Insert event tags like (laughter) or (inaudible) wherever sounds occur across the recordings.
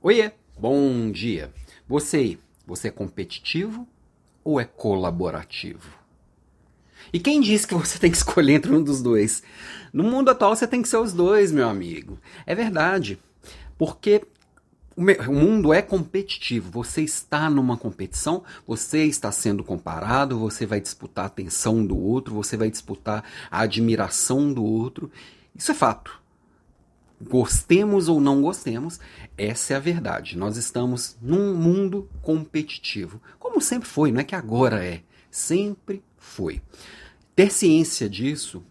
Oiê, bom dia. Você, você é competitivo ou é colaborativo? E quem disse que você (laughs) tem que escolher entre um dos dois? No mundo atual você tem que ser os dois, meu amigo. É verdade. Porque o mundo é competitivo. Você está numa competição, você está sendo comparado, você vai disputar a atenção do outro, você vai disputar a admiração do outro. Isso é fato. Gostemos ou não gostemos, essa é a verdade. Nós estamos num mundo competitivo. Como sempre foi, não é que agora é. Sempre foi. Ter ciência disso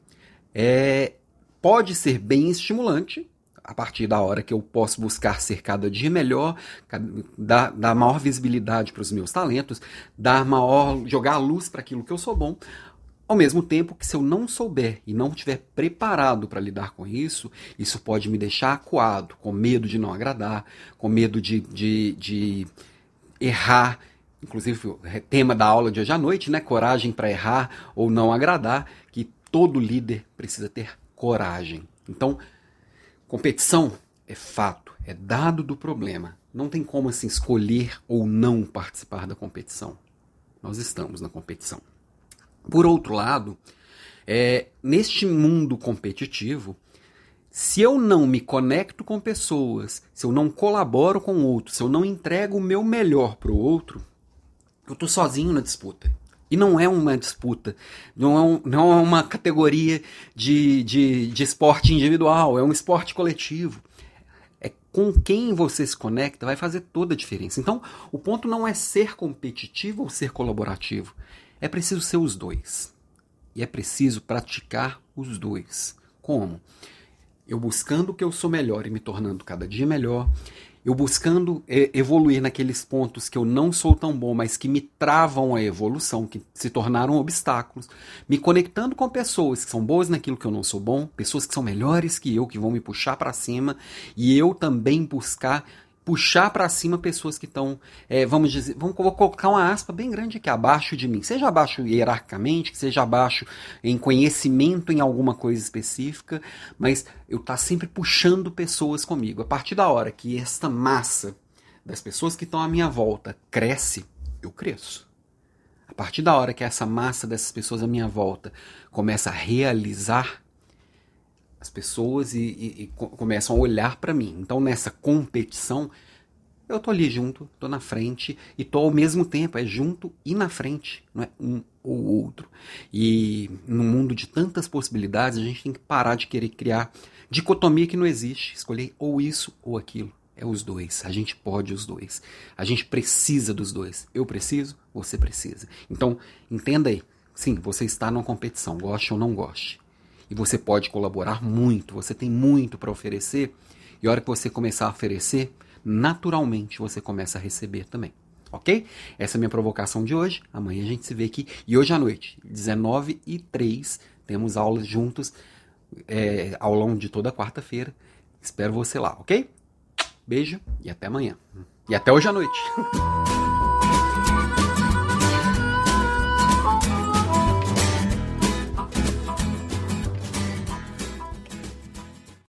é, pode ser bem estimulante, a partir da hora que eu posso buscar ser cada dia melhor, dar, dar maior visibilidade para os meus talentos, dar maior, jogar a luz para aquilo que eu sou bom, ao mesmo tempo que se eu não souber e não estiver preparado para lidar com isso, isso pode me deixar acuado, com medo de não agradar, com medo de, de, de errar. Inclusive, o tema da aula de hoje à noite, né? Coragem para errar ou não agradar, que todo líder precisa ter coragem. Então, competição é fato, é dado do problema. Não tem como assim escolher ou não participar da competição. Nós estamos na competição. Por outro lado, é, neste mundo competitivo, se eu não me conecto com pessoas, se eu não colaboro com outros, se eu não entrego o meu melhor para o outro, eu estou sozinho na disputa. E não é uma disputa, não é, um, não é uma categoria de, de, de esporte individual, é um esporte coletivo. É com quem você se conecta vai fazer toda a diferença. Então, o ponto não é ser competitivo ou ser colaborativo. É preciso ser os dois. E é preciso praticar os dois. Como? Eu buscando o que eu sou melhor e me tornando cada dia melhor. Eu buscando é, evoluir naqueles pontos que eu não sou tão bom, mas que me travam a evolução, que se tornaram obstáculos. Me conectando com pessoas que são boas naquilo que eu não sou bom, pessoas que são melhores que eu, que vão me puxar para cima. E eu também buscar puxar para cima pessoas que estão, é, vamos dizer, vamos colocar uma aspa bem grande aqui, abaixo de mim. Seja abaixo hierarquicamente, que seja abaixo em conhecimento em alguma coisa específica, mas eu tá sempre puxando pessoas comigo. A partir da hora que esta massa das pessoas que estão à minha volta cresce, eu cresço. A partir da hora que essa massa dessas pessoas à minha volta começa a realizar as pessoas e, e, e começam a olhar para mim. Então, nessa competição, eu tô ali junto, tô na frente e tô ao mesmo tempo, é junto e na frente, não é um ou outro. E no mundo de tantas possibilidades, a gente tem que parar de querer criar dicotomia que não existe, escolher ou isso ou aquilo. É os dois. A gente pode os dois. A gente precisa dos dois. Eu preciso, você precisa. Então, entenda aí. Sim, você está numa competição, goste ou não goste e você pode colaborar muito, você tem muito para oferecer, e a hora que você começar a oferecer, naturalmente você começa a receber também. Ok? Essa é a minha provocação de hoje. Amanhã a gente se vê aqui. E hoje à noite, 19 e 3, temos aulas juntos é, longo de toda quarta-feira. Espero você lá, ok? Beijo e até amanhã. E até hoje à noite. (laughs)